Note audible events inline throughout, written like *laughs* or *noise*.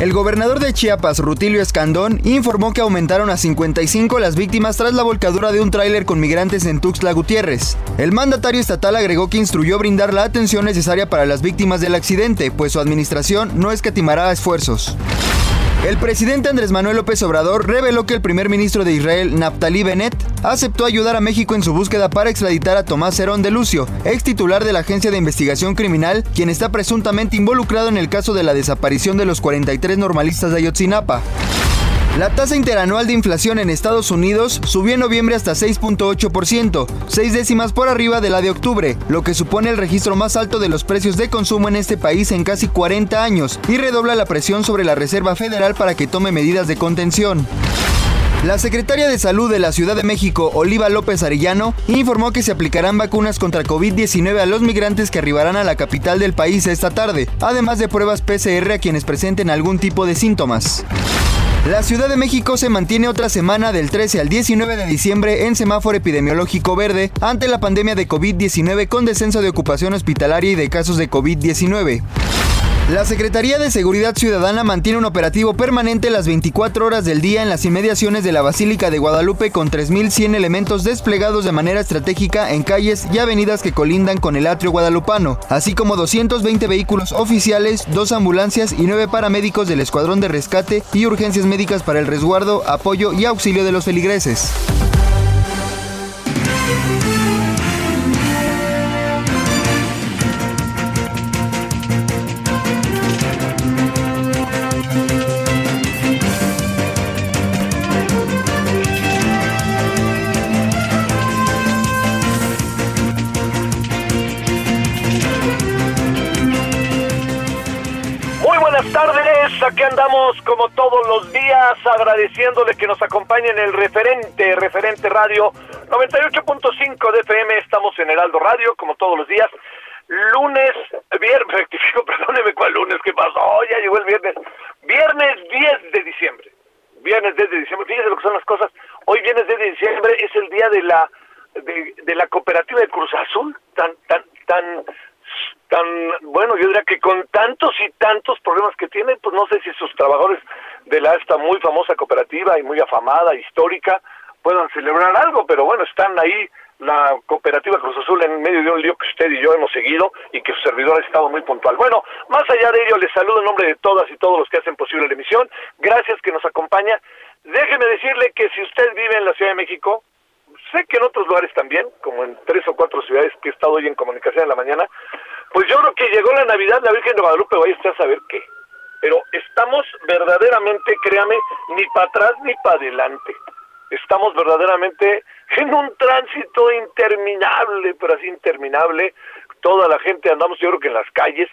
El gobernador de Chiapas, Rutilio Escandón, informó que aumentaron a 55 las víctimas tras la volcadura de un tráiler con migrantes en Tuxtla Gutiérrez. El mandatario estatal agregó que instruyó brindar la atención necesaria para las víctimas del accidente, pues su administración no escatimará esfuerzos. El presidente Andrés Manuel López Obrador reveló que el primer ministro de Israel, Naftali Bennett, aceptó ayudar a México en su búsqueda para extraditar a Tomás Herón de Lucio, ex titular de la Agencia de Investigación Criminal, quien está presuntamente involucrado en el caso de la desaparición de los 43 normalistas de Ayotzinapa. La tasa interanual de inflación en Estados Unidos subió en noviembre hasta 6.8%, seis décimas por arriba de la de octubre, lo que supone el registro más alto de los precios de consumo en este país en casi 40 años y redobla la presión sobre la Reserva Federal para que tome medidas de contención. La secretaria de Salud de la Ciudad de México, Oliva López Arellano, informó que se aplicarán vacunas contra COVID-19 a los migrantes que arribarán a la capital del país esta tarde, además de pruebas PCR a quienes presenten algún tipo de síntomas. La Ciudad de México se mantiene otra semana del 13 al 19 de diciembre en semáforo epidemiológico verde ante la pandemia de COVID-19 con descenso de ocupación hospitalaria y de casos de COVID-19. La Secretaría de Seguridad Ciudadana mantiene un operativo permanente las 24 horas del día en las inmediaciones de la Basílica de Guadalupe con 3.100 elementos desplegados de manera estratégica en calles y avenidas que colindan con el atrio guadalupano, así como 220 vehículos oficiales, dos ambulancias y nueve paramédicos del Escuadrón de Rescate y urgencias médicas para el resguardo, apoyo y auxilio de los feligreses. Como todos los días agradeciéndole que nos acompañe en el referente, referente radio 98.5 de FM, estamos en Heraldo Radio como todos los días, lunes, viernes, *laughs* rectifico, perdóneme cuál lunes, ¿qué pasó? ya llegó el viernes, viernes 10 de diciembre, viernes 10 de diciembre, fíjese lo que son las cosas, hoy viernes 10 de diciembre es el día de la de, de la cooperativa de Cruz Azul, tan, tan, tan tan, bueno, yo diría que con tantos y tantos problemas que tiene, pues no sé si sus trabajadores de la esta muy famosa cooperativa y muy afamada, histórica, puedan celebrar algo, pero bueno, están ahí la cooperativa Cruz Azul en medio de un lío que usted y yo hemos seguido y que su servidor ha estado muy puntual. Bueno, más allá de ello, les saludo en nombre de todas y todos los que hacen posible la emisión. Gracias que nos acompaña. Déjeme decirle que si usted vive en la Ciudad de México, sé que en otros lugares también, como en tres o cuatro ciudades que he estado hoy en comunicación en la mañana, pues yo creo que llegó la Navidad, la Virgen de Guadalupe, vaya usted a saber qué. Pero estamos verdaderamente, créame, ni para atrás ni para adelante. Estamos verdaderamente en un tránsito interminable, pero así interminable. Toda la gente andamos, yo creo que en las calles,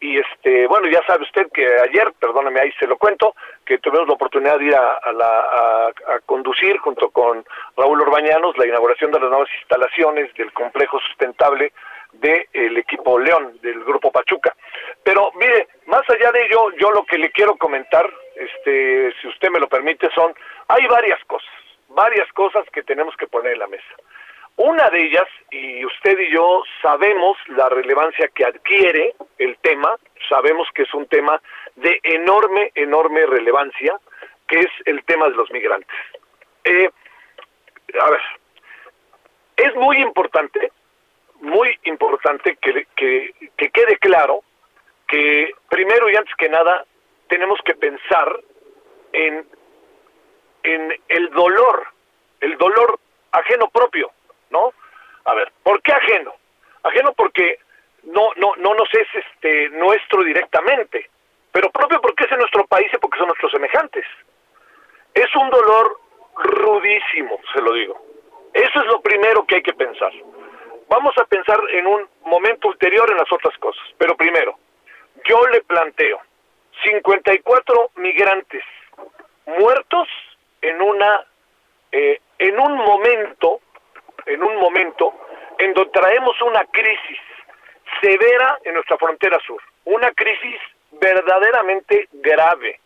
y este bueno ya sabe usted que ayer perdóneme ahí se lo cuento que tuvimos la oportunidad de ir a, la, a, conducir junto con Raúl Orbañanos la inauguración de las nuevas instalaciones del complejo sustentable del equipo León del grupo Pachuca pero mire más allá de ello yo lo que le quiero comentar este si usted me lo permite son hay varias cosas varias cosas que tenemos que poner en la mesa una de ellas, y usted y yo sabemos la relevancia que adquiere el tema, sabemos que es un tema de enorme, enorme relevancia, que es el tema de los migrantes. Eh, a ver, es muy importante, muy importante que, que, que quede claro que primero y antes que nada tenemos que pensar en, en el dolor, el dolor ajeno propio ¿no? A ver, ¿por qué ajeno? Ajeno porque no, no, no nos es este nuestro directamente, pero propio porque es en nuestro país y porque son nuestros semejantes. Es un dolor rudísimo, se lo digo. Eso es lo primero que hay que pensar. Vamos a pensar en un momento ulterior en las otras cosas, pero primero, yo le planteo 54 migrantes muertos en una eh, en un momento en un momento en donde traemos una crisis severa en nuestra frontera sur, una crisis verdaderamente grave,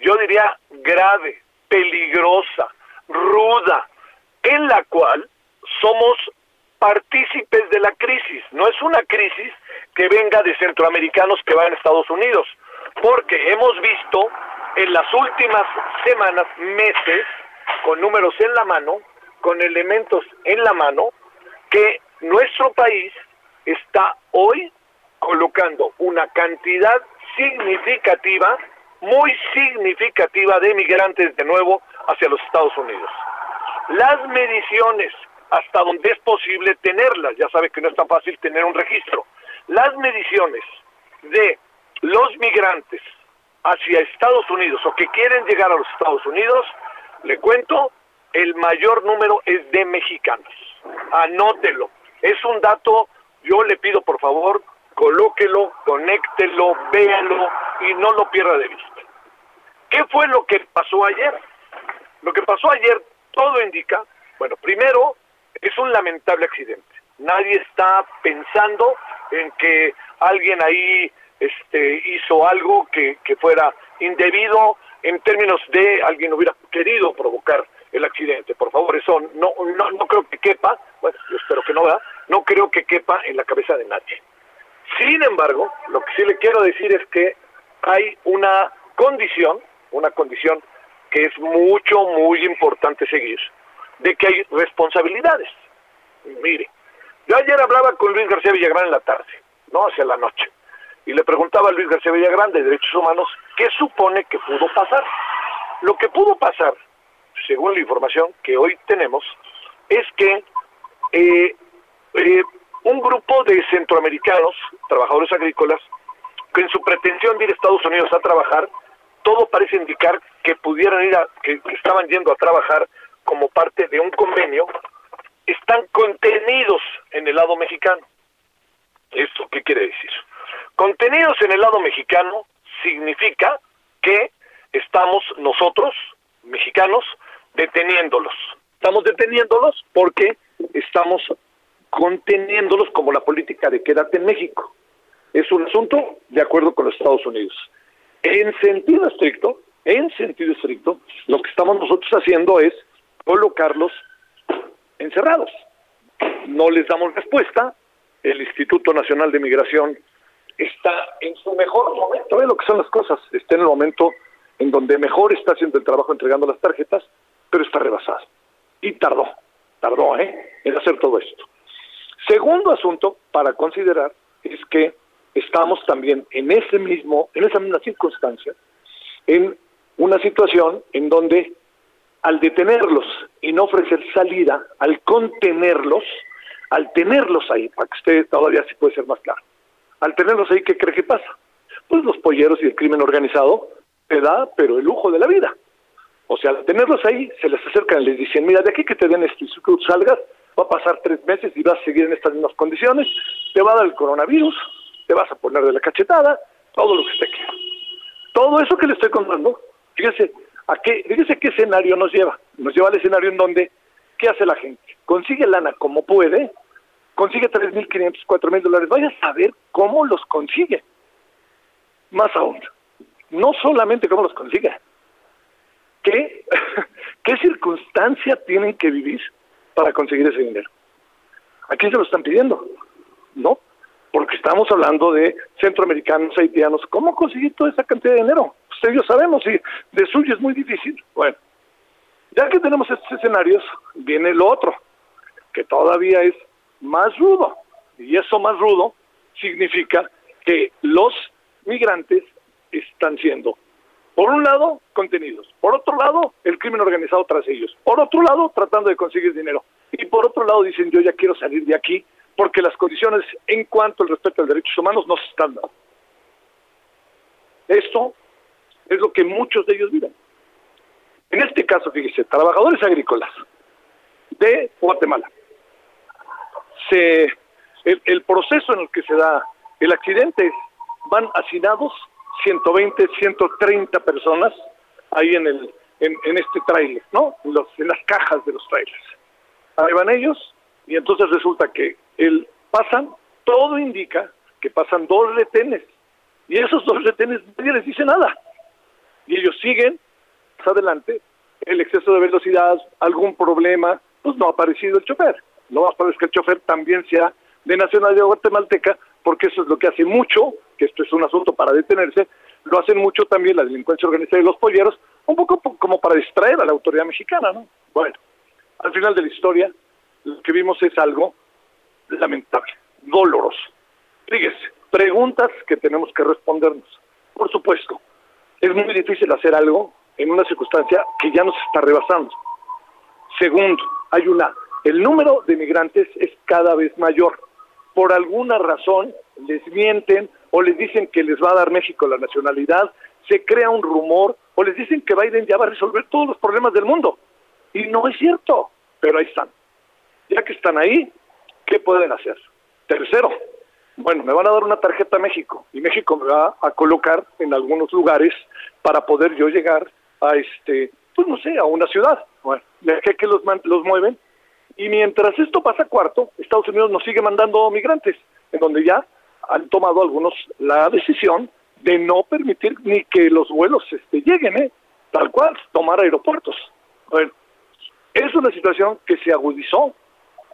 yo diría grave, peligrosa, ruda, en la cual somos partícipes de la crisis. No es una crisis que venga de centroamericanos que van a Estados Unidos, porque hemos visto en las últimas semanas, meses, con números en la mano, con elementos en la mano, que nuestro país está hoy colocando una cantidad significativa, muy significativa de migrantes de nuevo hacia los Estados Unidos. Las mediciones, hasta donde es posible tenerlas, ya sabe que no es tan fácil tener un registro, las mediciones de los migrantes hacia Estados Unidos o que quieren llegar a los Estados Unidos, le cuento, el mayor número es de mexicanos. Anótelo. Es un dato, yo le pido por favor, colóquelo, conéctelo, véalo y no lo pierda de vista. ¿Qué fue lo que pasó ayer? Lo que pasó ayer, todo indica, bueno, primero, es un lamentable accidente. Nadie está pensando en que alguien ahí este, hizo algo que, que fuera indebido en términos de alguien hubiera querido provocar el accidente. Por favor, eso no, no, no creo que quepa, bueno, yo espero que no va, no creo que quepa en la cabeza de nadie. Sin embargo, lo que sí le quiero decir es que hay una condición, una condición que es mucho, muy importante seguir, de que hay responsabilidades. Mire, yo ayer hablaba con Luis García Villagrán en la tarde, no hacia la noche, y le preguntaba a Luis García Villagrán de Derechos Humanos qué supone que pudo pasar. Lo que pudo pasar, según la información que hoy tenemos, es que eh, eh, un grupo de centroamericanos, trabajadores agrícolas, que en su pretensión de ir a Estados Unidos a trabajar, todo parece indicar que pudieran ir a, que estaban yendo a trabajar como parte de un convenio, están contenidos en el lado mexicano. ¿Esto qué quiere decir? Contenidos en el lado mexicano significa que estamos nosotros, mexicanos, deteniéndolos. Estamos deteniéndolos porque estamos conteniéndolos como la política de quédate en México. Es un asunto de acuerdo con los Estados Unidos. En sentido estricto, en sentido estricto, lo que estamos nosotros haciendo es colocarlos encerrados. No les damos respuesta. El Instituto Nacional de Migración está en su mejor momento, ve lo que son las cosas, está en el momento en donde mejor está haciendo el trabajo entregando las tarjetas, pero está rebasado. Y tardó, tardó ¿eh? en hacer todo esto. Segundo asunto para considerar es que estamos también en ese mismo, en esa misma circunstancia, en una situación en donde al detenerlos y no ofrecer salida, al contenerlos, al tenerlos ahí, para que usted todavía sí puede ser más claro, al tenerlos ahí, ¿qué cree que pasa? Pues los polleros y el crimen organizado te da, pero el lujo de la vida. O sea, al tenerlos ahí, se les acercan y les dicen, mira, de aquí que te den esto y tú salgas, va a pasar tres meses y vas a seguir en estas mismas condiciones, te va a dar el coronavirus, te vas a poner de la cachetada, todo lo que usted quiera. Todo eso que le estoy contando, fíjese, ¿a qué, fíjese qué escenario nos lleva. Nos lleva al escenario en donde, ¿qué hace la gente? Consigue lana como puede, consigue 3.500, 4.000 dólares, vaya a saber cómo los consigue. Más aún, no solamente cómo los consigue, ¿qué, *laughs* qué circunstancia tienen que vivir para conseguir ese dinero. Aquí se lo están pidiendo, ¿no? Porque estamos hablando de centroamericanos, haitianos. ¿Cómo conseguir toda esa cantidad de dinero? Ustedes yo sabemos, y de suyo es muy difícil. Bueno, ya que tenemos estos escenarios, viene lo otro, que todavía es más rudo. Y eso más rudo significa que los migrantes están siendo por un lado, contenidos. Por otro lado, el crimen organizado tras ellos. Por otro lado, tratando de conseguir dinero. Y por otro lado, dicen, yo ya quiero salir de aquí porque las condiciones en cuanto al respeto a los derechos humanos no se están dando. Esto es lo que muchos de ellos viven. En este caso, fíjese, trabajadores agrícolas de Guatemala. Se, el, proceso en el que se da el accidente van hacinados 120, 130 personas ahí en el en, este tráiler, ¿no? en las cajas de los trailers. Ahí van ellos y entonces resulta que el, pasan, todo indica que pasan dos retenes y esos dos retenes nadie les dice nada. Y ellos siguen adelante, el exceso de velocidad, algún problema, pues no ha aparecido el chofer. Lo más probable es que el chofer también sea de nacionalidad guatemalteca, porque eso es lo que hace mucho, que esto es un asunto para detenerse, lo hacen mucho también la delincuencia organizada y los polleros, un poco como para distraer a la autoridad mexicana, ¿no? Bueno, al final de la historia, lo que vimos es algo lamentable, doloroso. Fíjese, preguntas que tenemos que respondernos. Por supuesto, es muy difícil hacer algo en una circunstancia que ya nos está rebasando. Segundo, hay una, el número de migrantes es cada vez mayor. Por alguna razón les mienten o les dicen que les va a dar México la nacionalidad, se crea un rumor o les dicen que Biden ya va a resolver todos los problemas del mundo. Y no es cierto, pero ahí están. Ya que están ahí, ¿qué pueden hacer? Tercero, bueno, me van a dar una tarjeta a México y México me va a colocar en algunos lugares para poder yo llegar a este, pues no sé, a una ciudad. Bueno, que, que los, los mueven. Y mientras esto pasa cuarto, Estados Unidos nos sigue mandando migrantes, en donde ya han tomado algunos la decisión de no permitir ni que los vuelos este, lleguen, ¿eh? tal cual, tomar aeropuertos. Bueno, es una situación que se agudizó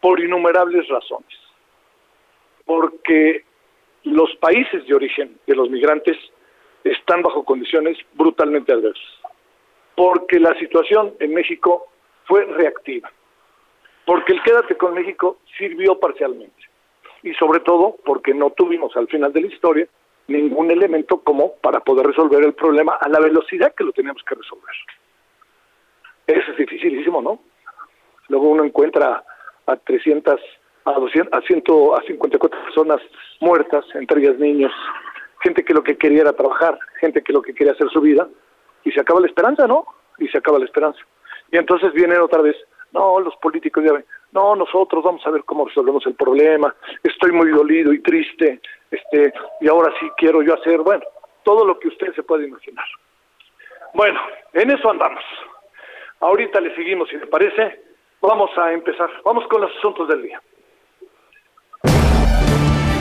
por innumerables razones. Porque los países de origen de los migrantes están bajo condiciones brutalmente adversas. Porque la situación en México fue reactiva. Porque el quédate con México sirvió parcialmente. Y sobre todo porque no tuvimos al final de la historia ningún elemento como para poder resolver el problema a la velocidad que lo teníamos que resolver. Eso es dificilísimo, ¿no? Luego uno encuentra a 300, a 200, a 100, a 54 personas muertas, entre ellas niños, gente que lo que quería era trabajar, gente que lo que quería hacer su vida, y se acaba la esperanza, ¿no? Y se acaba la esperanza. Y entonces vienen otra vez, no, los políticos ya ven, no, nosotros vamos a ver cómo resolvemos el problema, estoy muy dolido y triste, este, y ahora sí quiero yo hacer, bueno, todo lo que usted se puede imaginar. Bueno, en eso andamos. Ahorita le seguimos, si le parece. Vamos a empezar. Vamos con los asuntos del día.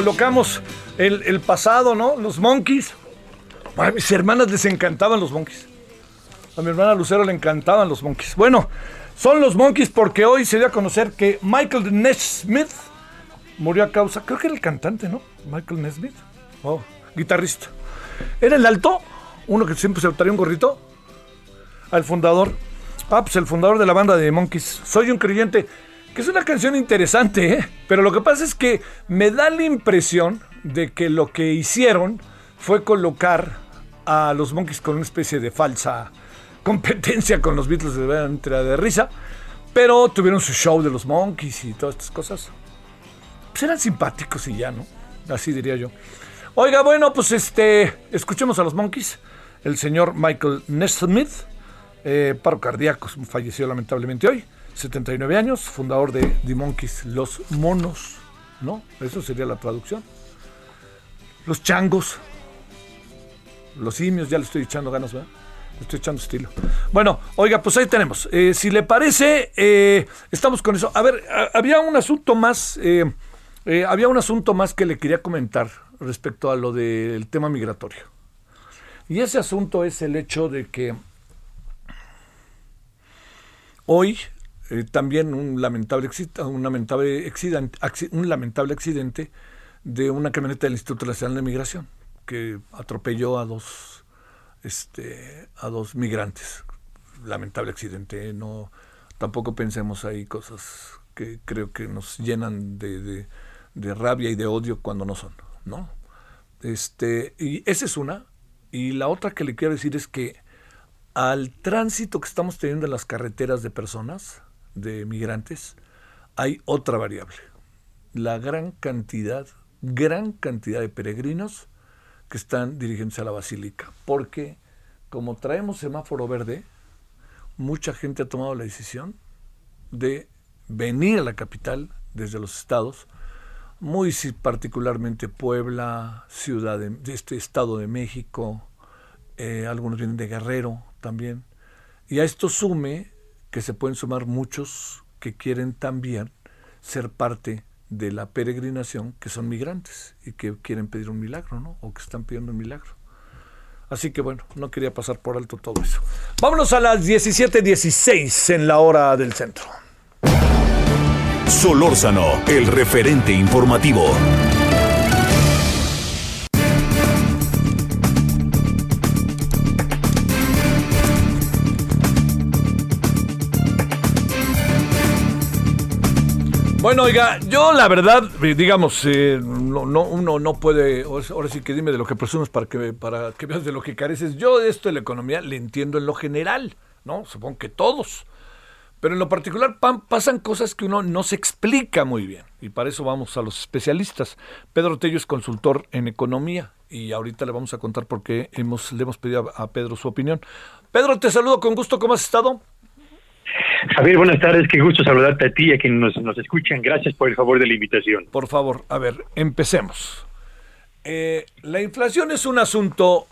Colocamos el, pasado, ¿no? Los Monkeys. A mis hermanas les encantaban los Monkeys. A mi hermana Lucero le encantaban los Monkeys. Bueno, son los Monkeys porque hoy se dio a conocer que Michael Nesmith murió a causa, creo que era el cantante, ¿no? Michael Nesmith. Oh, guitarrista. Era el alto, uno que siempre se traía un gorrito. Al fundador Ah, pues el fundador de la banda de Monkeys. Soy un creyente. Que es una canción interesante, ¿eh? Pero lo que pasa es que me da la impresión, de que lo que hicieron fue colocar a los Monkeys con una especie de falsa *laughs* competencia con los Beatles de entre de risa, pero tuvieron su show de los Monkeys y todas estas cosas. Pues eran simpáticos y ya, ¿no? Así diría yo. Oiga, bueno, pues este, escuchemos a los Monkeys. El señor Michael Nesmith, eh, paro cardíaco, falleció lamentablemente hoy, 79 años, fundador de The Monkeys, los monos, ¿no? Eso sería la traducción. Los changos, los simios, ya le estoy echando ganas, ¿verdad? Le estoy echando estilo. Bueno, oiga, pues ahí tenemos. Eh, si le parece, eh, estamos con eso. A ver, había un asunto más, eh, había un asunto más que le quería comentar respecto a lo del tema migratorio. Y ese asunto es el hecho de que hoy eh, también un lamentable, un, lamentable accidente, acci- un lamentable accidente de una camioneta del Instituto Nacional de Migración que atropelló a dos, este, a dos migrantes. Lamentable accidente, ¿eh? no, tampoco pensemos ahí cosas que creo que nos llenan de, de- de rabia y de odio cuando no son, ¿no? Este, y esa es una. Y la otra que le quiero decir es que al tránsito que estamos teniendo en las carreteras de personas, de migrantes, hay otra variable. La gran cantidad, gran cantidad de peregrinos que están dirigiéndose a la basílica. Porque como traemos semáforo verde, mucha gente ha tomado la decisión de venir a la capital desde los estados, muy particularmente Puebla, Ciudad de, de este Estado de México, eh, algunos vienen de Guerrero también. Y a esto sume que se pueden sumar muchos que quieren también ser parte de la peregrinación, que son migrantes y que quieren pedir un milagro, ¿no? O que están pidiendo un milagro. Así que bueno, no quería pasar por alto todo eso. Vámonos a las 17:16 en la hora del centro. Solórzano, el referente informativo. Bueno, oiga, yo la verdad, eh, digamos, eh, no, no- uno no puede, ahora sí que dime de lo que presumes para que, para que veas de lo que careces. Yo esto de la economía le entiendo en lo general, ¿no? Supongo que todos. Pero en lo particular pasan cosas que uno no se explica muy bien. Y para eso vamos a los especialistas. Pedro Tello es consultor en economía y ahorita le vamos a contar por qué hemos, le hemos pedido a Pedro su opinión. Pedro, te saludo con gusto. ¿Cómo has estado? Javier, buenas tardes, qué gusto saludarte a ti y a quienes nos, nos escuchan. Gracias por el favor de la invitación. Por favor, a ver, empecemos. Eh, la inflación es un asunto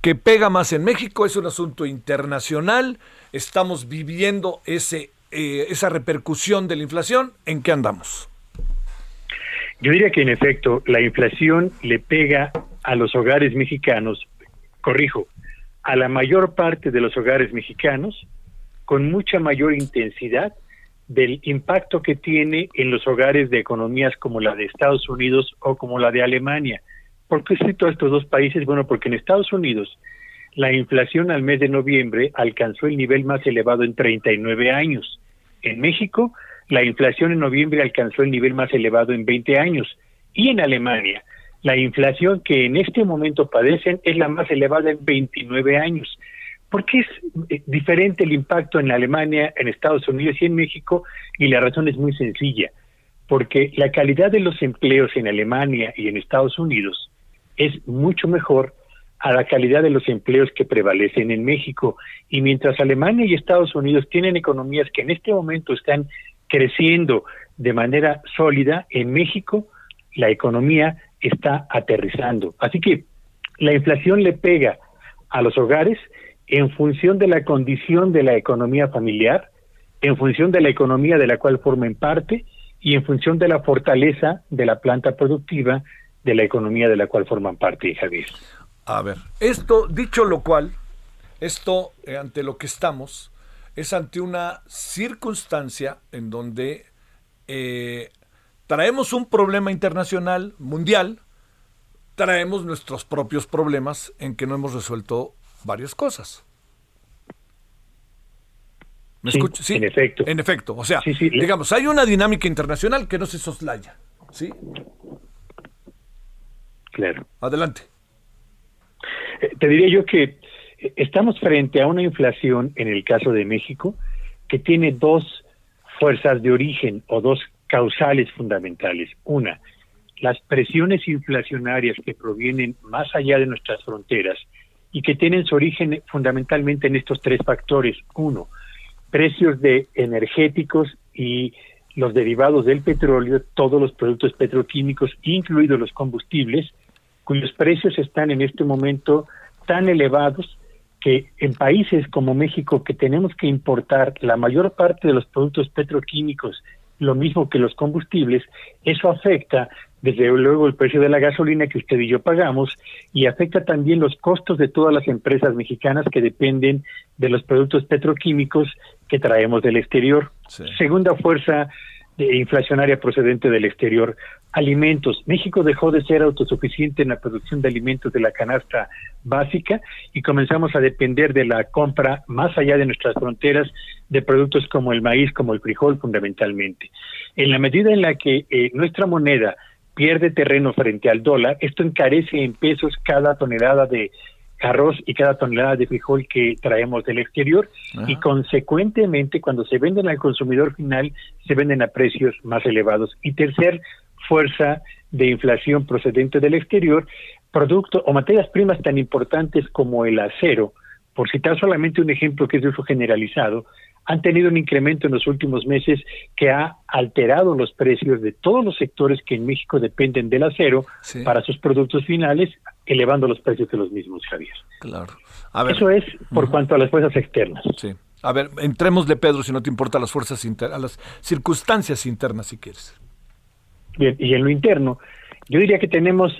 que pega más en México, es un asunto internacional. Estamos viviendo ese, eh, esa repercusión de la inflación. ¿En qué andamos? Yo diría que en efecto la inflación le pega a los hogares mexicanos, corrijo, a la mayor parte de los hogares mexicanos con mucha mayor intensidad del impacto que tiene en los hogares de economías como la de Estados Unidos o como la de Alemania. ¿Por qué cito a estos dos países? Bueno, porque en Estados Unidos la inflación al mes de noviembre alcanzó el nivel más elevado en 39 años. En México, la inflación en noviembre alcanzó el nivel más elevado en 20 años. Y en Alemania, la inflación que en este momento padecen es la más elevada en 29 años. ¿Por qué es eh, diferente el impacto en Alemania, en Estados Unidos y en México? Y la razón es muy sencilla, porque la calidad de los empleos en Alemania y en Estados Unidos es mucho mejor a la calidad de los empleos que prevalecen en México. Y mientras Alemania y Estados Unidos tienen economías que en este momento están creciendo de manera sólida, en México la economía está aterrizando. Así que la inflación le pega a los hogares en función de la condición de la economía familiar, en función de la economía de la cual formen parte y en función de la fortaleza de la planta productiva de la economía de la cual forman parte, Javier. A ver, esto, dicho lo cual, esto eh, ante lo que estamos es ante una circunstancia en donde eh, traemos un problema internacional, mundial, traemos nuestros propios problemas en que no hemos resuelto varias cosas. ¿Me Sí, escuchas? en efecto. En efecto, o sea, Sí, sí. digamos, hay una dinámica internacional que no se soslaya, ¿sí? Claro. Adelante. Eh, Te diría yo que eh, estamos frente a una inflación, en el caso de México, que tiene dos fuerzas de origen o dos causales fundamentales. Una, las presiones inflacionarias que provienen más allá de nuestras fronteras y que tienen su origen fundamentalmente en estos tres factores. Uno, precios de energéticos y los derivados del petróleo, todos los productos petroquímicos, incluidos los combustibles, cuyos precios están en este momento tan elevados que en países como México, que tenemos que importar la mayor parte de los productos petroquímicos, lo mismo que los combustibles, eso afecta desde luego el precio de la gasolina que usted y yo pagamos y afecta también los costos de todas las empresas mexicanas que dependen de los productos petroquímicos que traemos del exterior. Sí. Segunda fuerza de inflacionaria procedente del exterior, alimentos. México dejó de ser autosuficiente en la producción de alimentos de la canasta básica y comenzamos a depender de la compra más allá de nuestras fronteras de productos como el maíz, como el frijol fundamentalmente. En la medida en la que eh, nuestra moneda pierde terreno frente al dólar, esto encarece en pesos cada tonelada de arroz y cada tonelada de frijol que traemos del exterior. Y consecuentemente cuando se venden al consumidor final se venden a precios más elevados. Y tercer fuerza de inflación procedente del exterior, producto o materias primas tan importantes como el acero, por citar solamente un ejemplo que es de uso generalizado, han tenido un incremento en los últimos meses que ha alterado los precios de todos los sectores que en México dependen del acero Sí. para sus productos finales, elevando los precios de los mismos, Javier. Claro. A ver, Eso es por cuanto a las fuerzas externas. sí. A ver, entrémosle, Pedro, si no te importa, a las fuerzas internas, a las circunstancias internas, si quieres. Bien, y en lo interno, yo diría que tenemos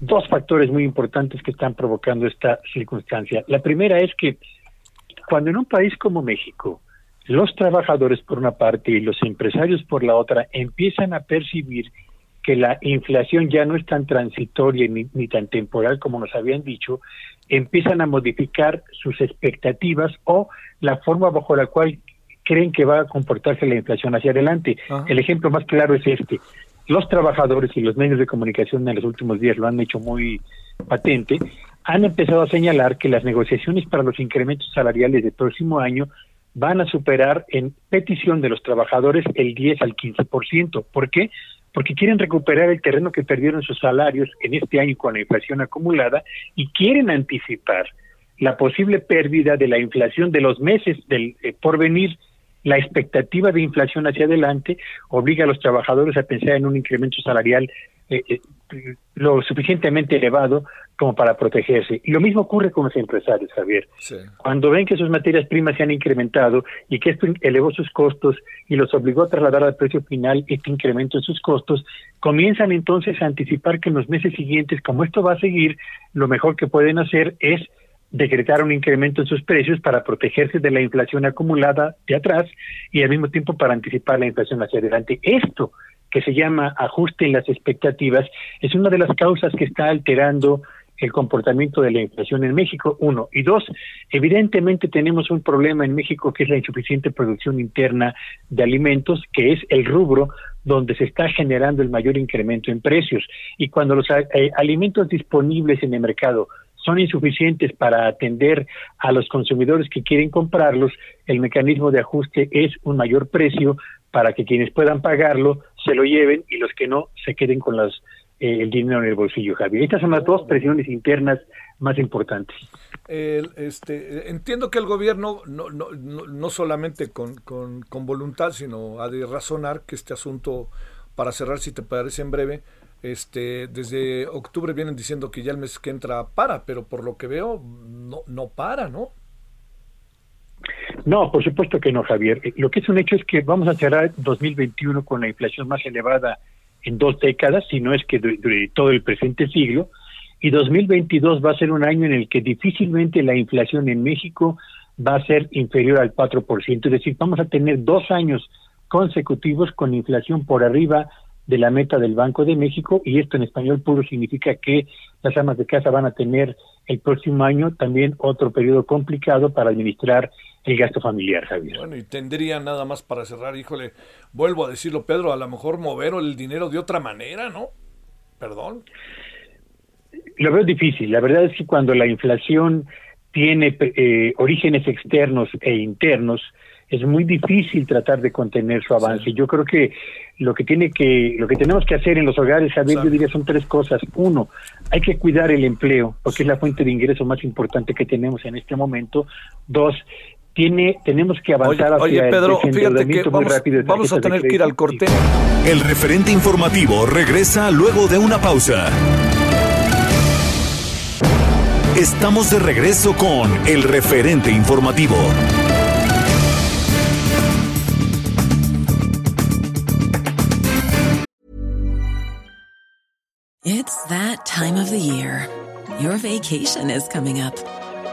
dos factores muy importantes que están provocando esta circunstancia. La primera es que cuando en un país como México los trabajadores por una parte y los empresarios por la otra empiezan a percibir que la inflación ya no es tan transitoria ni, ni tan temporal como nos habían dicho, empiezan a modificar sus expectativas o la forma bajo la cual creen que va a comportarse la inflación hacia adelante. Ajá. El ejemplo más claro es este. Los trabajadores y los medios de comunicación en los últimos días lo han hecho muy patente, han empezado a señalar que las negociaciones para los incrementos salariales del próximo año van a superar en petición de los trabajadores el 10 al 15%. ¿Por qué? Porque quieren recuperar el terreno que perdieron sus salarios en este año con la inflación acumulada y quieren anticipar la posible pérdida de la inflación de los meses del eh, porvenir. La expectativa de inflación hacia adelante obliga a los trabajadores a pensar en un incremento salarial eh, eh, lo suficientemente elevado como para protegerse. Y lo mismo ocurre con los empresarios, Javier. Sí. Cuando ven que sus materias primas se han incrementado y que esto elevó sus costos y los obligó a trasladar al precio final este incremento en sus costos, comienzan entonces a anticipar que en los meses siguientes, como esto va a seguir, lo mejor que pueden hacer es decretar un incremento en sus precios para protegerse de la inflación acumulada de atrás y al mismo tiempo para anticipar la inflación hacia adelante. Esto que se llama ajuste en las expectativas es una de las causas que está alterando el comportamiento de la inflación en México, uno. Y dos, evidentemente tenemos un problema en México que es la insuficiente producción interna de alimentos, que es el rubro donde se está generando el mayor incremento en precios. Y cuando los eh, alimentos disponibles en el mercado son insuficientes para atender a los consumidores que quieren comprarlos, el mecanismo de ajuste es un mayor precio para que quienes puedan pagarlo se lo lleven y los que no se queden con las eh, el dinero en el bolsillo, Javier. Estas son las dos presiones internas más importantes. El, este, entiendo que el gobierno, no, no, no, no solamente con, con, con, voluntad, sino ha de razonar que este asunto, para cerrar, si te parece en breve, este, desde octubre vienen diciendo que ya el mes que entra para, pero por lo que veo, no, no para, ¿no? No, por supuesto que no, Javier. Lo que es un hecho es que vamos a cerrar 2021 con la inflación más elevada en dos décadas, si no es que de todo el presente siglo, y 2022 va a ser un año en el que difícilmente la inflación en México va a ser inferior al 4%, es decir, vamos a tener dos años consecutivos con inflación por arriba de la meta del Banco de México y esto en español puro significa que las amas de casa van a tener el próximo año también otro periodo complicado para administrar el gasto familiar, Javier. Bueno, y tendría nada más para cerrar, híjole, vuelvo a decirlo, Pedro, a lo mejor mover el dinero de otra manera, ¿no? Perdón. Lo veo difícil. La verdad es que cuando la inflación tiene eh, orígenes externos e internos, es muy difícil tratar de contener su avance. Yo creo que lo que tiene que lo que tenemos que hacer en los hogares, Javier, yo diría son tres cosas. Uno, hay que cuidar el empleo, porque es la fuente de ingreso más importante que tenemos en este momento. Dos, tiene tenemos que avanzar Oye, oye, hacia Pedro, el fíjate que muy vamos, rápido de vamos a tener que ir al corte. El referente informativo regresa luego de una pausa. Estamos de regreso con el referente informativo. It's that time of the year. Your vacation is coming up.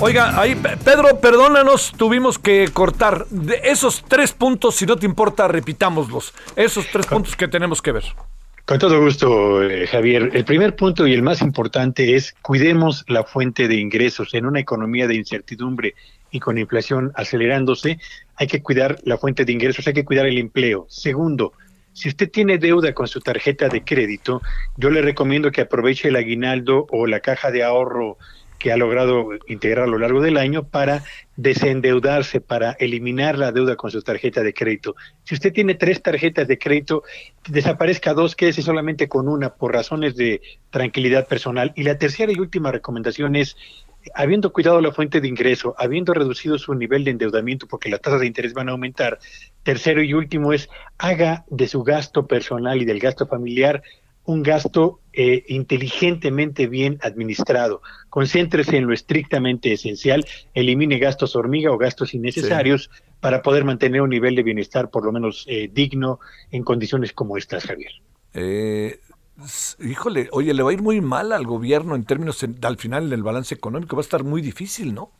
Oiga, ahí, Pe- Pedro, perdónanos, tuvimos que cortar. De esos tres puntos, si no te importa, repitámoslos. Esos tres puntos que tenemos que ver. Con todo gusto, eh, Javier. El primer punto y el más importante es cuidemos la fuente de ingresos. En una economía de incertidumbre y con inflación acelerándose, hay que cuidar la fuente de ingresos, hay que cuidar el empleo. Segundo, si usted tiene deuda con su tarjeta de crédito, yo le recomiendo que aproveche el aguinaldo o la caja de ahorro que ha logrado integrar a lo largo del año para desendeudarse, para eliminar la deuda con su tarjeta de crédito. Si usted tiene tres tarjetas de crédito, desaparezca dos, quédese solamente con una por razones de tranquilidad personal. Y la tercera y última recomendación es, habiendo cuidado la fuente de ingreso, habiendo reducido su nivel de endeudamiento porque las tasas de interés van a aumentar, tercero y último es, haga de su gasto personal y del gasto familiar un gasto eh, inteligentemente bien administrado. Concéntrese en lo estrictamente esencial, elimine gastos hormiga o gastos innecesarios para poder mantener un nivel de bienestar por lo menos eh, digno en condiciones como estas, Javier. Eh, híjole, oye, le va a ir muy mal al gobierno en términos, en- al final, en el balance económico. Va a estar muy difícil, ¿no?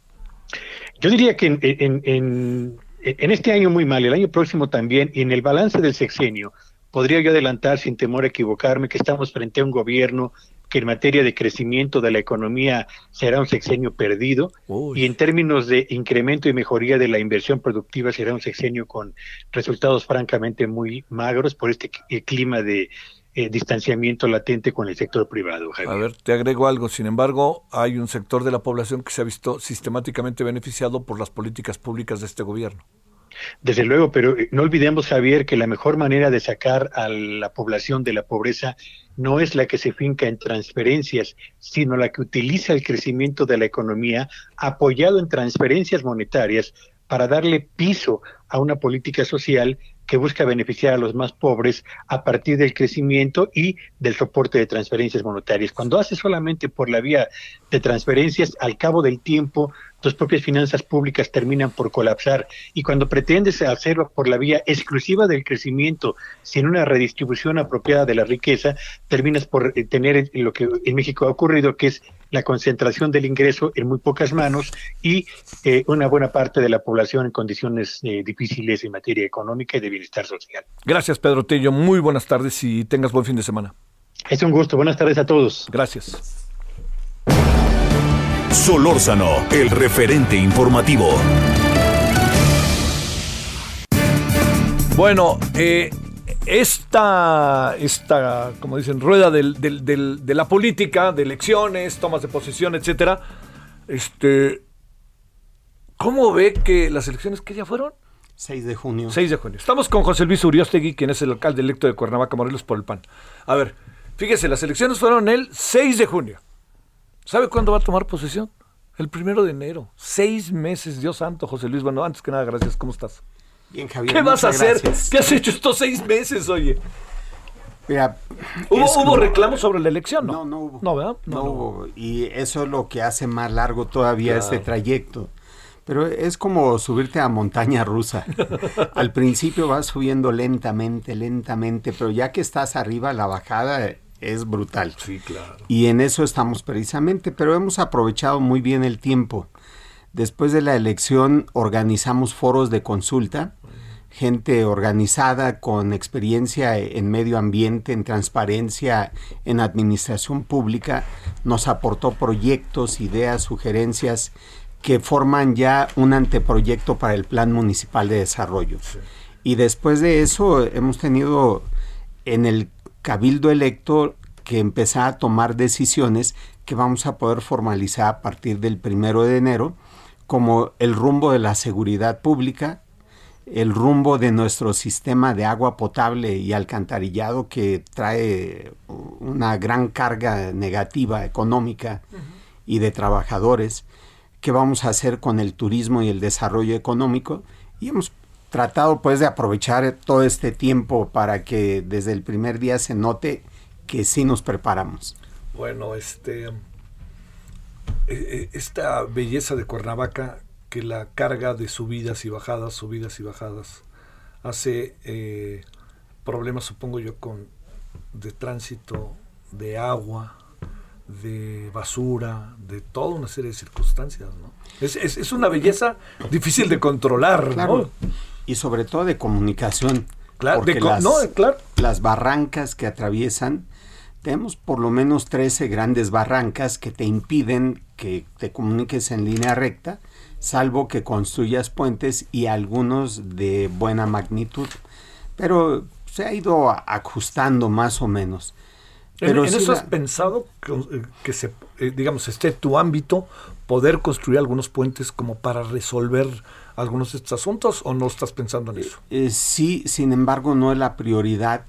Yo diría que en, en- en- en este año muy mal, el año próximo también, y en el balance del sexenio, podría yo adelantar sin temor a equivocarme que estamos frente a un gobierno que en materia de crecimiento de la economía será un sexenio perdido Uy. y en términos de incremento y mejoría de la inversión productiva será un sexenio con resultados francamente muy magros por este cl- clima de eh, distanciamiento latente con el sector privado. Javier. A ver, te agrego algo. Sin embargo, hay un sector de la población que se ha visto sistemáticamente beneficiado por las políticas públicas de este gobierno. Desde luego, pero eh, no olvidemos, Javier, que la mejor manera de sacar a la población de la pobreza no es la que se finca en transferencias, sino la que utiliza el crecimiento de la economía apoyado en transferencias monetarias para darle piso a una política social que busca beneficiar a los más pobres a partir del crecimiento y del soporte de transferencias monetarias. Cuando hace solamente por la vía de transferencias, al cabo del tiempo, tus propias finanzas públicas terminan por colapsar y cuando pretendes hacerlo por la vía exclusiva del crecimiento, sin una redistribución apropiada de la riqueza, terminas por eh, tener lo que en México ha ocurrido, que es la concentración del ingreso en muy pocas manos y eh, una buena parte de la población en condiciones eh, difíciles en materia económica y de bienestar social. Gracias, Pedro Tello. Muy buenas tardes y tengas buen fin de semana. Es un gusto. Buenas tardes a todos. Gracias. Solórzano, el referente informativo. Bueno, eh, esta, esta, como dicen, rueda del- del- del- de la política, de elecciones, tomas de posesión, etcétera, este, ¿cómo ve que las elecciones que ya fueron? 6 de junio. 6 de junio. Estamos con José Luis Uriostegui, quien es el alcalde electo de Cuernavaca, Morelos, por el PAN. A ver, fíjese, las elecciones fueron el 6 de junio. ¿Sabe cuándo va a tomar posesión? El primero de enero. Seis meses, Dios santo, José Luis. Bueno, antes que nada, gracias. ¿Cómo estás? Bien, Javier. ¿Qué vas a hacer? gracias. ¿Qué has hecho estos seis meses, oye? Mira, ¿Hubo, es hubo como- reclamos sobre la elección? No, No, no hubo. No, ¿verdad? No, hubo. Y eso es lo que hace más largo todavía Claro. este trayecto. Pero es como subirte a montaña rusa. *laughs* Al principio vas subiendo lentamente, lentamente, pero ya que estás arriba, la bajada es brutal. Sí, claro. Y en eso estamos precisamente, pero hemos aprovechado muy bien el tiempo. Después de la elección organizamos foros de consulta, gente organizada con experiencia en medio ambiente, en transparencia, en administración pública, nos aportó proyectos, ideas, sugerencias que forman ya un anteproyecto para el Plan Municipal de Desarrollo. Y después de eso hemos tenido en el cabildo electo que empezar a tomar decisiones que vamos a poder formalizar a partir del primero de enero, como el rumbo de la seguridad pública, el rumbo de nuestro sistema de agua potable y alcantarillado que trae una gran carga negativa económica y de trabajadores, qué vamos a hacer con el turismo y el desarrollo económico y hemos tratado pues de aprovechar todo este tiempo para que desde el primer día se note que sí nos preparamos. Bueno, este. eh, eh, Esta belleza de Cuernavaca, que la carga de subidas y bajadas, subidas y bajadas, hace eh, problemas, supongo yo, con de tránsito, de agua, de basura, de toda una serie de circunstancias, ¿no? Es, es, es una belleza difícil de controlar, Claro. ¿no? Y sobre todo de comunicación. Claro, porque de co- las, no, claro. las barrancas que atraviesan, tenemos por lo menos 13 grandes barrancas que te impiden que te comuniques en línea recta, salvo que construyas puentes y algunos de buena magnitud. Pero se ha ido ajustando más o menos. ¿En, Pero en sí eso la- has pensado que, eh, que se, eh, digamos, esté tu ámbito poder construir algunos puentes como para resolver algunos de estos asuntos o no estás pensando en eso? Eh, sí, sin embargo, no es la prioridad,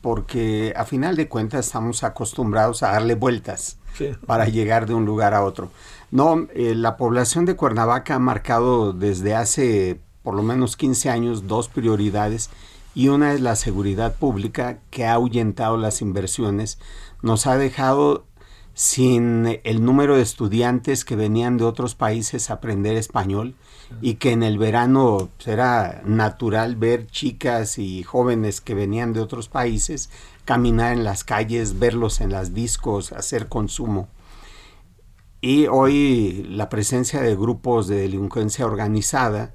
porque a final de cuentas estamos acostumbrados a darle vueltas Sí. para llegar de un lugar a otro. No, eh, la población de Cuernavaca ha marcado desde hace por lo menos 15 años dos prioridades y una es la seguridad pública que ha ahuyentado las inversiones, nos ha dejado sin el número de estudiantes que venían de otros países a aprender español y que en el verano pues, era natural ver chicas y jóvenes que venían de otros países caminar en las calles, verlos en las discos, hacer consumo. Y hoy la presencia de grupos de delincuencia organizada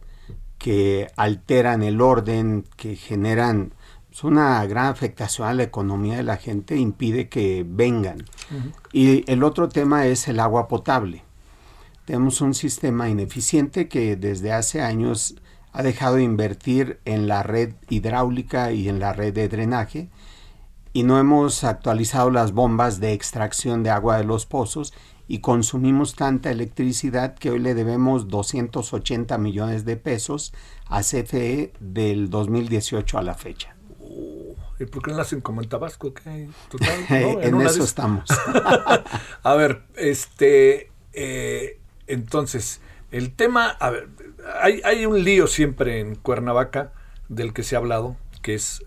que alteran el orden, que generan pues, una gran afectación a la economía de la gente, impide que vengan. Y el otro tema es el agua potable. Tenemos un sistema ineficiente que desde hace años ha dejado de invertir en la red hidráulica y en la red de drenaje y no hemos actualizado las bombas de extracción de agua de los pozos y consumimos tanta electricidad que hoy le debemos 280 millones de pesos a CFE del 2018 a la fecha. ¿Y por qué no hacen como en Tabasco? ¿Qué? Total, *laughs* ¿no? en eso estamos. *laughs* a ver, este, eh, entonces, el tema, a ver, hay, hay un lío siempre en Cuernavaca del que se ha hablado, que es,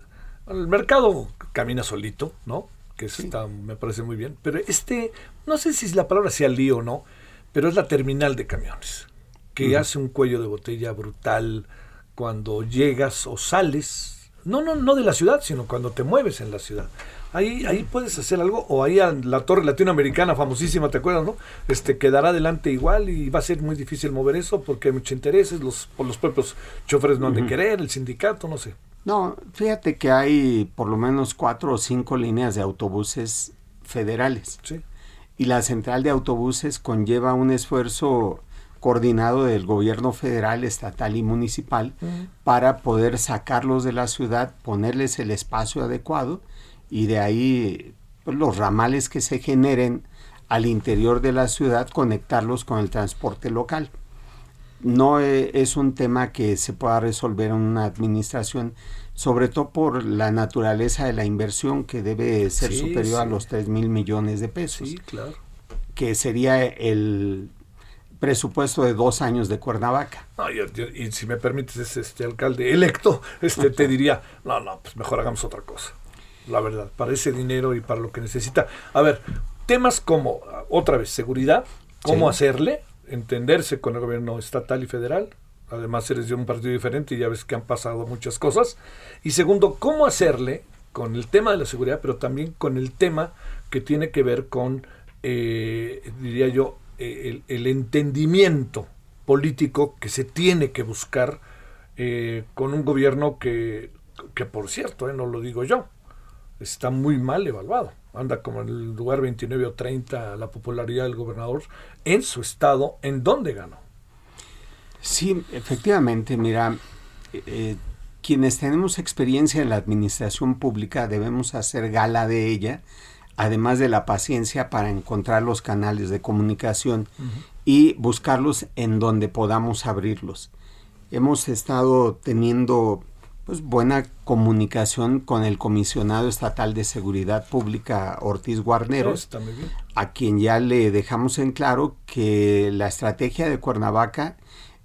el mercado camina solito, ¿no? Que está, me parece muy bien, pero este, no sé si la palabra sea lío o no, pero es la terminal de camiones, que hace un cuello de botella brutal cuando llegas o sales, no, no, no de la ciudad, sino cuando te mueves en la ciudad. Ahí, ahí puedes hacer algo, o ahí a la torre latinoamericana famosísima, ¿te acuerdas, no? Este quedará adelante igual y va a ser muy difícil mover eso porque hay muchos intereses, los, por los propios choferes no han de querer, el sindicato, no sé. No, fíjate que hay por lo menos cuatro o cinco líneas de autobuses federales. Sí. Y la central de autobuses conlleva un esfuerzo coordinado del gobierno federal, estatal y municipal para poder sacarlos de la ciudad, ponerles el espacio adecuado y de ahí pues, los ramales que se generen al interior de la ciudad, conectarlos con el transporte local. No eh, es un tema que se pueda resolver en una administración, sobre todo por la naturaleza de la inversión que debe ser Sí, superior a los 3 mil millones de pesos Sí, claro. que sería el presupuesto de dos años de Cuernavaca. No, yo- yo- y si me permites, es este alcalde electo, este te diría, no, no, pues mejor hagamos otra cosa. La verdad, para ese dinero y para lo que necesita. A ver, temas como, ah, otra vez, seguridad, cómo Sí. hacerle, entenderse con el gobierno estatal y federal. Además, eres de un partido diferente y ya ves que han pasado muchas cosas. Y segundo, cómo hacerle con el tema de la seguridad, pero también con el tema que tiene que ver con, eh, diría yo, eh, el, entendimiento político que se tiene que buscar eh, con un gobierno que, que por cierto, eh, no lo digo yo, está muy mal evaluado. Anda como en el lugar 29 o 30 la popularidad del gobernador en su estado, en donde ganó. Sí, efectivamente, mira, eh, quienes tenemos experiencia en la administración pública debemos hacer gala de ella, además de la paciencia para encontrar los canales de comunicación y buscarlos en donde podamos abrirlos. Hemos estado teniendo pues, buena comunicación con el comisionado estatal de seguridad pública Ortiz Guarneros a quien ya le dejamos en claro que la estrategia de Cuernavaca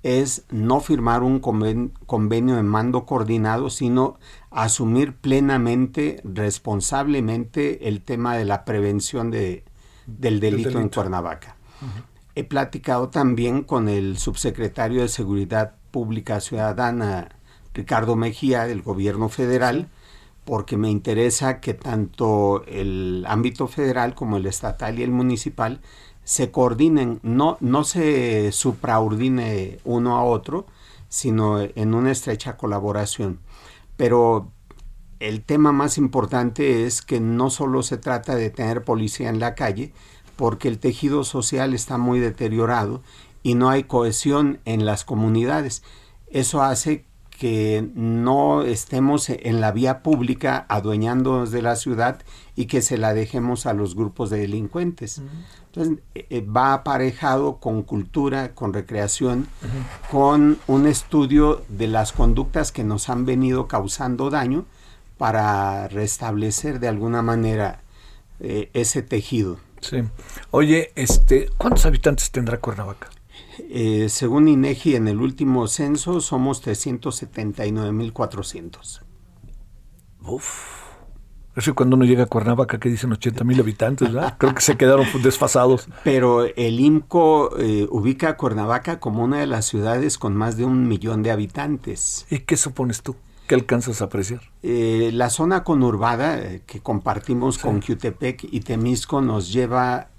es no firmar un conven- convenio de mando coordinado, sino asumir plenamente, responsablemente el tema de la prevención de, del delito, en. Cuernavaca. He platicado también con el subsecretario de Seguridad Pública Ciudadana, Ricardo Mejía, del gobierno federal, porque me interesa que tanto el ámbito federal como el estatal y el municipal se coordinen, no, no se supraordine uno a otro, sino en una estrecha colaboración. Pero el tema más importante es que no solo se trata de tener policía en la calle, porque el tejido social está muy deteriorado y no hay cohesión en las comunidades. Eso hace que no estemos en la vía pública adueñándonos de la ciudad y que se la dejemos a los grupos de delincuentes. Entonces, eh, va aparejado con cultura, con recreación, con un estudio de las conductas que nos han venido causando daño para restablecer de alguna manera eh, ese tejido. Sí. Oye, este, ¿cuántos habitantes tendrá Cuernavaca? Eh, según INEGI, en el último censo somos 379.400. Uf. Es que cuando uno llega a Cuernavaca que dicen 80 mil habitantes, ¿verdad? Creo que se quedaron *laughs* desfasados. Pero el IMCO eh, ubica a Cuernavaca como una de las ciudades con más de un millón de habitantes. ¿Y qué supones tú? ¿Qué alcanzas a apreciar? Eh, la zona conurbada que compartimos con Jutepec y Temisco nos lleva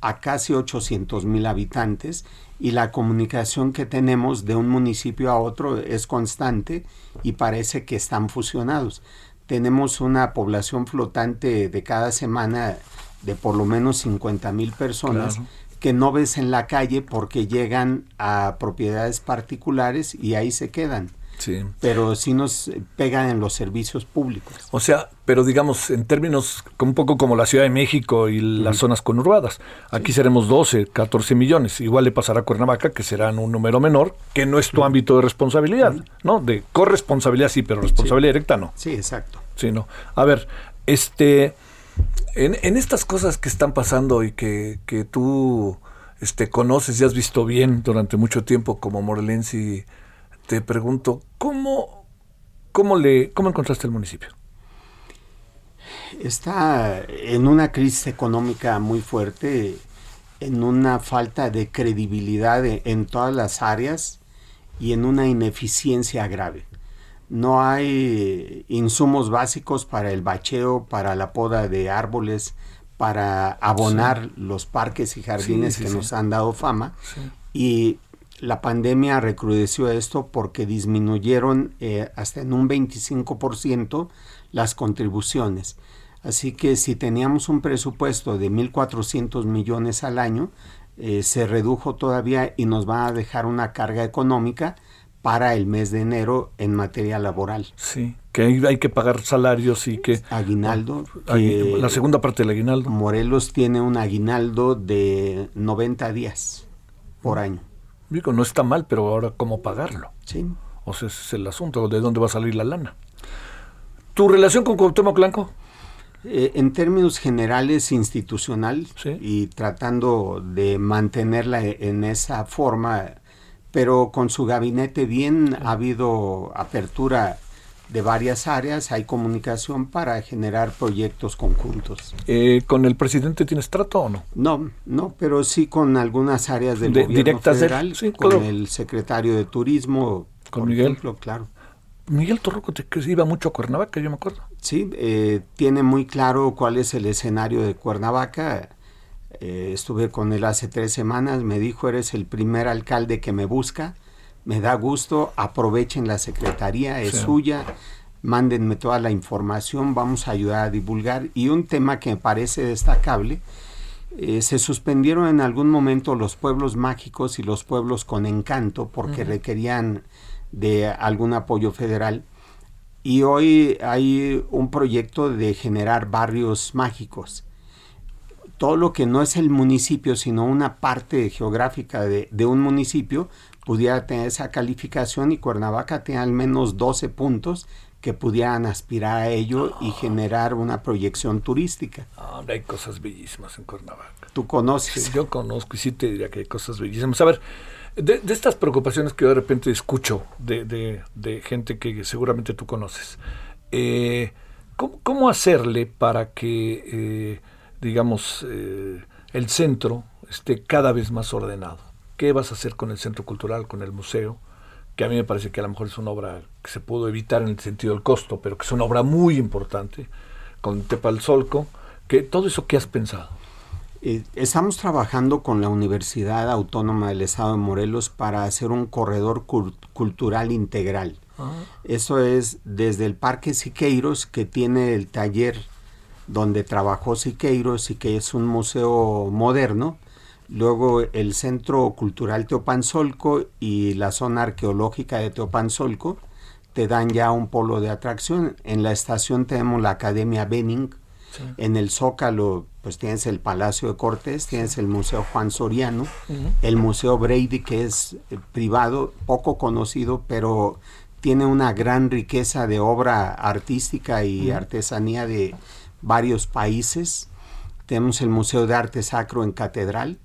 a casi 800 mil habitantes y la comunicación que tenemos de un municipio a otro es constante y parece que están fusionados. Tenemos una población flotante de cada semana de por lo menos 50 mil personas Claro. que no ves en la calle porque llegan a propiedades particulares y ahí se quedan Sí. pero sí nos pegan en los servicios públicos. O sea, pero digamos, en términos un poco como la Ciudad de México y las zonas conurbadas. Aquí seremos 12, 14 millones. Igual le pasará a Cuernavaca, que serán un número menor, que no es tu ámbito de responsabilidad, ¿no? De corresponsabilidad sí, pero responsabilidad directa no. Sí, exacto. Sí, no. A ver, este, en, en estas cosas que están pasando y que, que tú este, conoces y has visto bien durante mucho tiempo como morelense, te pregunto, ¿cómo, cómo, le, ¿cómo encontraste el municipio? Está en una crisis económica muy fuerte, en una falta de credibilidad de- en todas las áreas y en una ineficiencia grave. No hay insumos básicos para el bacheo, para la poda de árboles, para abonar los parques y jardines Sí, sí, que nos han dado fama. Sí. Y la pandemia recrudeció esto porque disminuyeron eh, hasta en un 25% las contribuciones. Así que si teníamos un presupuesto de 1.400 millones al año, eh, se redujo todavía y nos va a dejar una carga económica para el mes de enero en materia laboral. Sí, que hay, que pagar salarios y que... Aguinaldo. Que la segunda parte del aguinaldo. Morelos tiene un aguinaldo de 90 días por año. No está mal, pero ahora ¿cómo pagarlo? Sí. O sea, ese es el asunto, ¿de dónde va a salir la lana? ¿Tu relación con Cuauhtémoc Blanco? Eh, en términos generales, institucional y tratando de mantenerla e- en esa forma, pero con su gabinete bien ha habido apertura de varias áreas, hay comunicación para generar proyectos conjuntos. Eh, ¿Con el presidente tienes trato o no? No, no, pero sí con algunas áreas del De- gobierno directas federal, sí, con claro. el secretario de Turismo, Con por Miguel. ejemplo, claro. Miguel Torroco te, que iba mucho a Cuernavaca, yo me acuerdo. Sí, eh, tiene muy claro cuál es el escenario de Cuernavaca. Eh, estuve con él hace tres semanas, me dijo, eres el primer alcalde que me busca, me da gusto, aprovechen la secretaría, es Sí. suya, mándenme toda la información, vamos a ayudar a divulgar. Y un tema que me parece destacable, eh, se suspendieron en algún momento los pueblos mágicos y los pueblos con encanto porque requerían de algún apoyo federal. Y hoy hay un proyecto de generar barrios mágicos. Todo lo que no es el municipio, sino una parte geográfica de, de un municipio, pudiera tener esa calificación y Cuernavaca tiene al menos 12 puntos que pudieran aspirar a ello y generar una proyección turística. Ah, hombre, hay cosas bellísimas en Cuernavaca. ¿Tú conoces? Sí, yo conozco y sí te diría que hay cosas bellísimas. A ver, de, de estas preocupaciones que yo de repente escucho de, de- de gente que seguramente tú conoces, eh, ¿cómo, cómo hacerle para que, eh, digamos, eh, el centro esté cada vez más ordenado? ¿Qué vas a hacer con el centro cultural, con el museo? Que a mí me parece que a lo mejor es una obra que se pudo evitar en el sentido del costo, pero que es una obra muy importante, con Tepalzolco, que todo eso que has pensado. Eh, estamos trabajando con la Universidad Autónoma del Estado de Morelos para hacer un corredor cul- cultural integral. Eso es desde el Parque Siqueiros, que tiene el taller donde trabajó Siqueiros y que es un museo moderno. Luego el Centro Cultural Teopanzolco y la zona arqueológica de Teopanzolco te dan ya un polo de atracción. En la estación tenemos la Academia Benning. En el Zócalo, pues tienes el Palacio de Cortés, tienes el Museo Juan Soriano, el Museo Brady, que es eh, privado, poco conocido, pero tiene una gran riqueza de obra artística y artesanía de varios países. Tenemos el Museo de Arte Sacro en Catedral,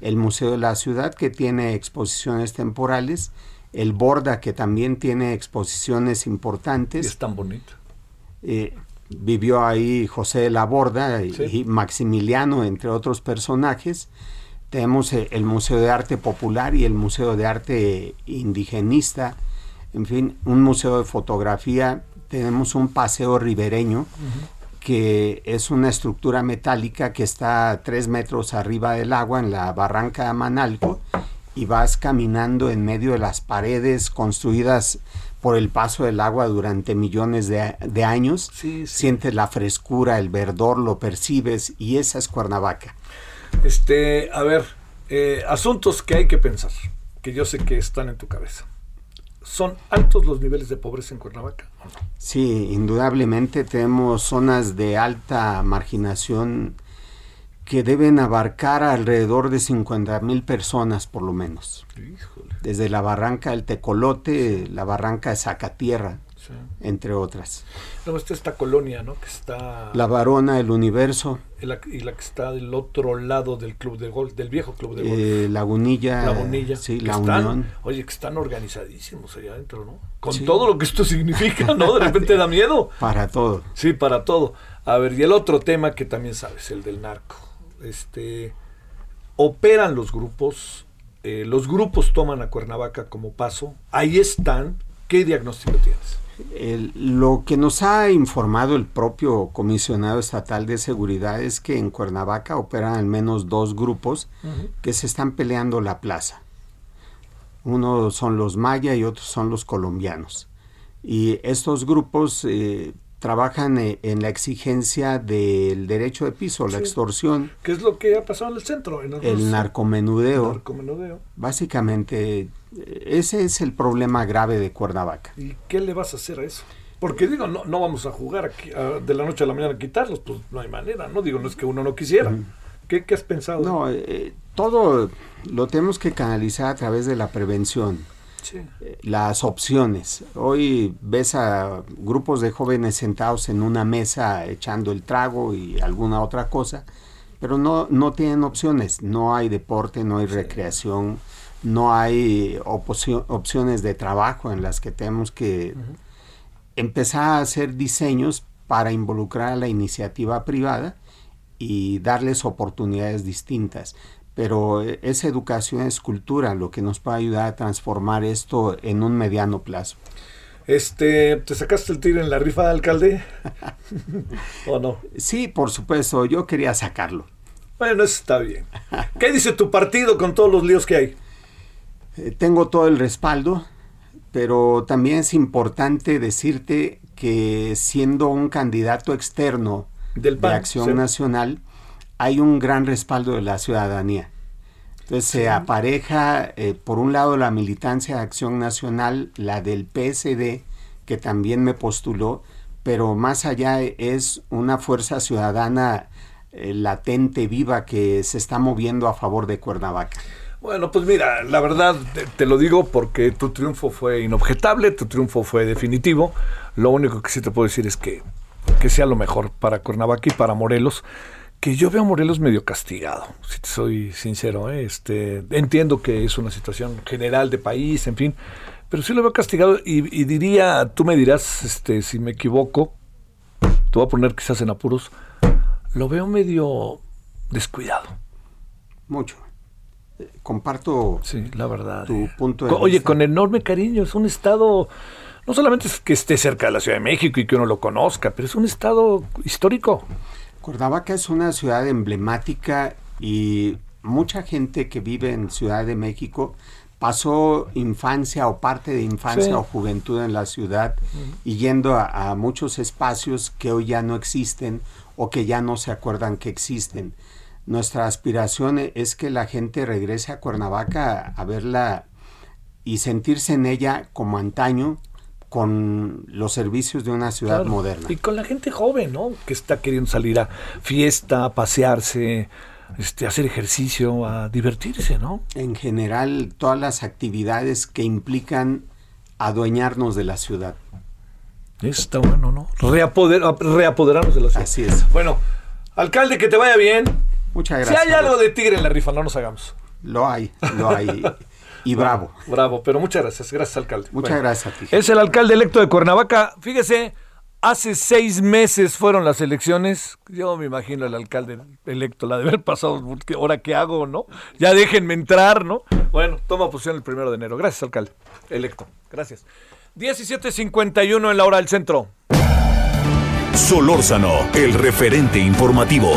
el Museo de la Ciudad, que tiene exposiciones temporales, el Borda, que también tiene exposiciones importantes. Es tan bonito. Eh, vivió ahí José de la Borda y, Sí. y Maximiliano, entre otros personajes. Tenemos eh, el Museo de Arte Popular y el Museo de Arte Indigenista. En fin, un museo de fotografía. Tenemos un paseo ribereño que es una estructura metálica que está a tres metros arriba del agua en la barranca de Amanalco y vas caminando en medio de las paredes construidas por el paso del agua durante millones de, de años. Sientes la frescura, el verdor, lo percibes y esa es Cuernavaca. Este, a ver, eh, asuntos que hay que pensar, que yo sé que están en tu cabeza. ¿Son altos los niveles de pobreza en Cuernavaca? Sí, indudablemente tenemos zonas de alta marginación que deben abarcar alrededor de 50 mil personas por lo menos. Desde la barranca del Tecolote, la barranca de Zacatierra, Sí. entre otras. Luego está esta colonia, ¿no? Que está... La Varona, el Universo, y la, y la que está del otro lado del club de golf, del viejo club de golf. eh, Lagunilla, Lagunilla. sí, que La están- Unión. Oye, que están organizadísimos allá adentro, ¿no? Con Sí. todo lo que esto *laughs* significa, ¿no? De repente da miedo. Para todo. Sí, para todo. A ver, y el otro tema que también sabes, el del narco. Este, operan los grupos, eh, los grupos toman a Cuernavaca como paso, ahí están. ¿Qué diagnóstico tienes? El- lo que nos ha informado el propio comisionado estatal de seguridad es que en Cuernavaca operan al menos dos grupos que se están peleando la plaza. Uno son los maya y otros son los colombianos. Y estos grupos eh, trabajan eh, en la exigencia del derecho de piso, la extorsión, ¿Qué es lo que ha pasado en el centro? En el narcomenudeo. narcomenudeo. Básicamente, ese es el problema grave de Cuernavaca. ¿Y qué le vas a hacer a eso? Porque digo, no, no vamos a jugar aquí, a- de la noche a la mañana a quitarlos, pues no hay manera, ¿no? Digo, no es que uno no quisiera. ¿Qué, qué has pensado? No, eh, todo lo tenemos que canalizar a través de la prevención. eh, las opciones. Hoy ves a grupos de jóvenes sentados en una mesa echando el trago y alguna otra cosa, pero no, no tienen opciones. No hay deporte, no hay recreación, no hay oposio- opciones de trabajo en las que tenemos que empezar a hacer diseños para involucrar a la iniciativa privada y darles oportunidades distintas. Pero eh, esa educación es cultura, lo que nos puede ayudar a transformar esto en un mediano plazo. Este, ¿te sacaste el tiro en la rifa, alcalde? *laughs* ¿O no? Sí, por supuesto, yo quería sacarlo. Bueno, eso está bien. ¿Qué dice tu partido con todos los líos que hay? Eh, tengo todo el respaldo, pero también es importante decirte que siendo un candidato externo Del de Acción sí. Nacional, hay un gran respaldo de la ciudadanía. Entonces se apareja, eh, por un lado, la militancia de Acción Nacional, la del PSD, que también me postuló, pero más allá es una fuerza ciudadana eh, latente, viva, que se está moviendo a favor de Cuernavaca. Bueno, pues mira, la verdad te, lo digo porque tu triunfo fue inobjetable, tu triunfo fue definitivo. Lo único que sí te puedo decir es que, que sea lo mejor para Cuernavaca y para Morelos. Que yo veo a Morelos medio castigado, si te soy sincero. ¿eh? Este, entiendo que es una situación general de país, en fin, pero sí lo veo castigado y, y diría, tú me dirás este, si me equivoco, te voy a poner quizás en apuros, lo veo medio descuidado. Mucho. Comparto Sí, la verdad. tu punto de Oye, vista. con enorme cariño, es un estado, no solamente es que esté cerca de la Ciudad de México y que uno lo conozca, pero es un estado histórico. Cuernavaca es una ciudad emblemática y mucha gente que vive en Ciudad de México pasó infancia o parte de infancia Sí. o juventud en la ciudad y yendo a, a muchos espacios que hoy ya no existen o que ya no se acuerdan que existen. Nuestra aspiración e- es que la gente regrese a Cuernavaca a verla y sentirse en ella como antaño con los servicios de una ciudad Claro. moderna. Y con la gente joven, ¿no? Que está queriendo salir a fiesta, a pasearse, este, a hacer ejercicio, a divertirse, ¿no? en general todas las actividades que implican adueñarnos de la ciudad. Está bueno, ¿no? Reapoder- reapoderarnos de la ciudad. Así es. Bueno, alcalde, que te vaya bien. Muchas Si gracias. hay algo de tigre en la rifa, no nos hagamos. Lo hay, lo hay. *laughs* Y bravo. Bravo, pero muchas gracias. Gracias, alcalde. Muchas gracias a ti. Es el alcalde electo de Cuernavaca. Fíjese, hace seis meses fueron las elecciones. Yo me imagino al alcalde electo, la de haber pasado, ¿qué- ¿ahora qué hago, no? Ya déjenme entrar, ¿no? Bueno, toma posición el primero de enero. Gracias, alcalde electo. Gracias. 17.51 en la hora del centro. Solórzano, el referente informativo.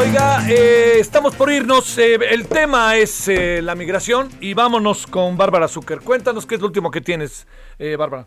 Oiga, eh, estamos por irnos. eh, el tema es eh, la migración y vámonos con Bárbara Zucker. Cuéntanos qué es lo último que tienes, eh, Bárbara.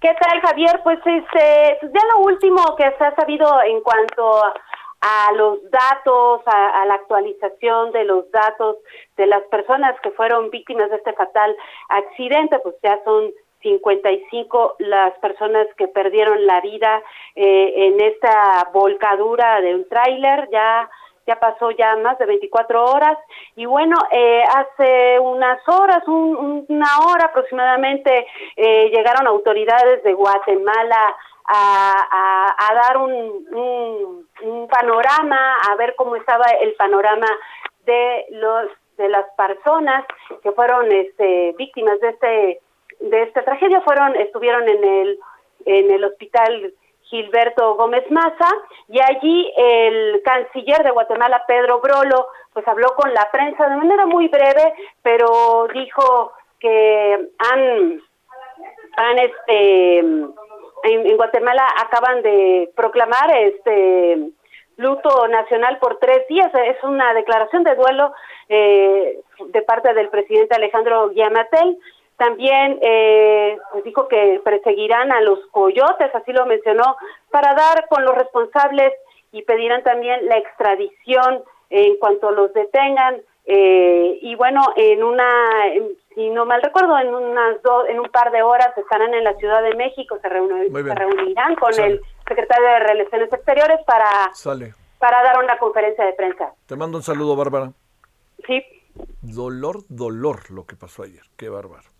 ¿Qué tal, Javier? Pues este, pues ya lo último que se ha sabido en cuanto a, a los datos, a la actualización de los datos de las personas que fueron víctimas de este fatal accidente, pues ya son 55 las personas que perdieron la vida eh, en esta volcadura de un tráiler. Ya ya pasó ya más de 24 horas y bueno, eh, hace unas horas, una hora aproximadamente, eh, llegaron autoridades de Guatemala a, a, dar un, un, panorama, a ver cómo estaba el panorama de los de las personas que fueron este, víctimas de este de esta tragedia fueron estuvieron en el en el hospital Gilberto Gómez Maza y allí el canciller de Guatemala Pedro Brolo pues habló con la prensa de manera muy breve pero dijo que han han este en, Guatemala acaban de proclamar este luto nacional por tres días. Es una declaración de duelo eh, de parte del presidente Alejandro Guiamatel también eh, pues dijo que perseguirán a los coyotes, así lo mencionó, para dar con los responsables y pedirán también la extradición en cuanto los detengan. Eh, y bueno, en una, si no mal recuerdo, en unas dos, en un par de horas estarán en la Ciudad de México, se, reunirán con el secretario de Relaciones Exteriores para, para dar una conferencia de prensa. Te mando un saludo, Bárbara. Sí. Dolor, dolor lo que pasó ayer. Qué bárbaro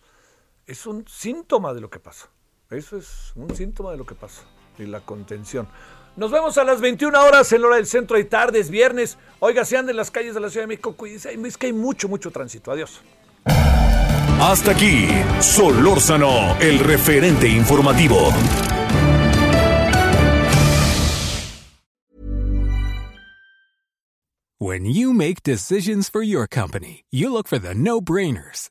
es un síntoma de lo que pasa. Eso es un síntoma de lo que pasa. Y la contención. Nos vemos a las 21 horas en la hora del centro y tardes, viernes. Oiga, si anda en las calles de la Ciudad de México, cuídense. Es que hay mucho, mucho tránsito. Adiós. Hasta aquí, Solórzano, el referente informativo. When you make decisions for your company, you look for the no-brainers.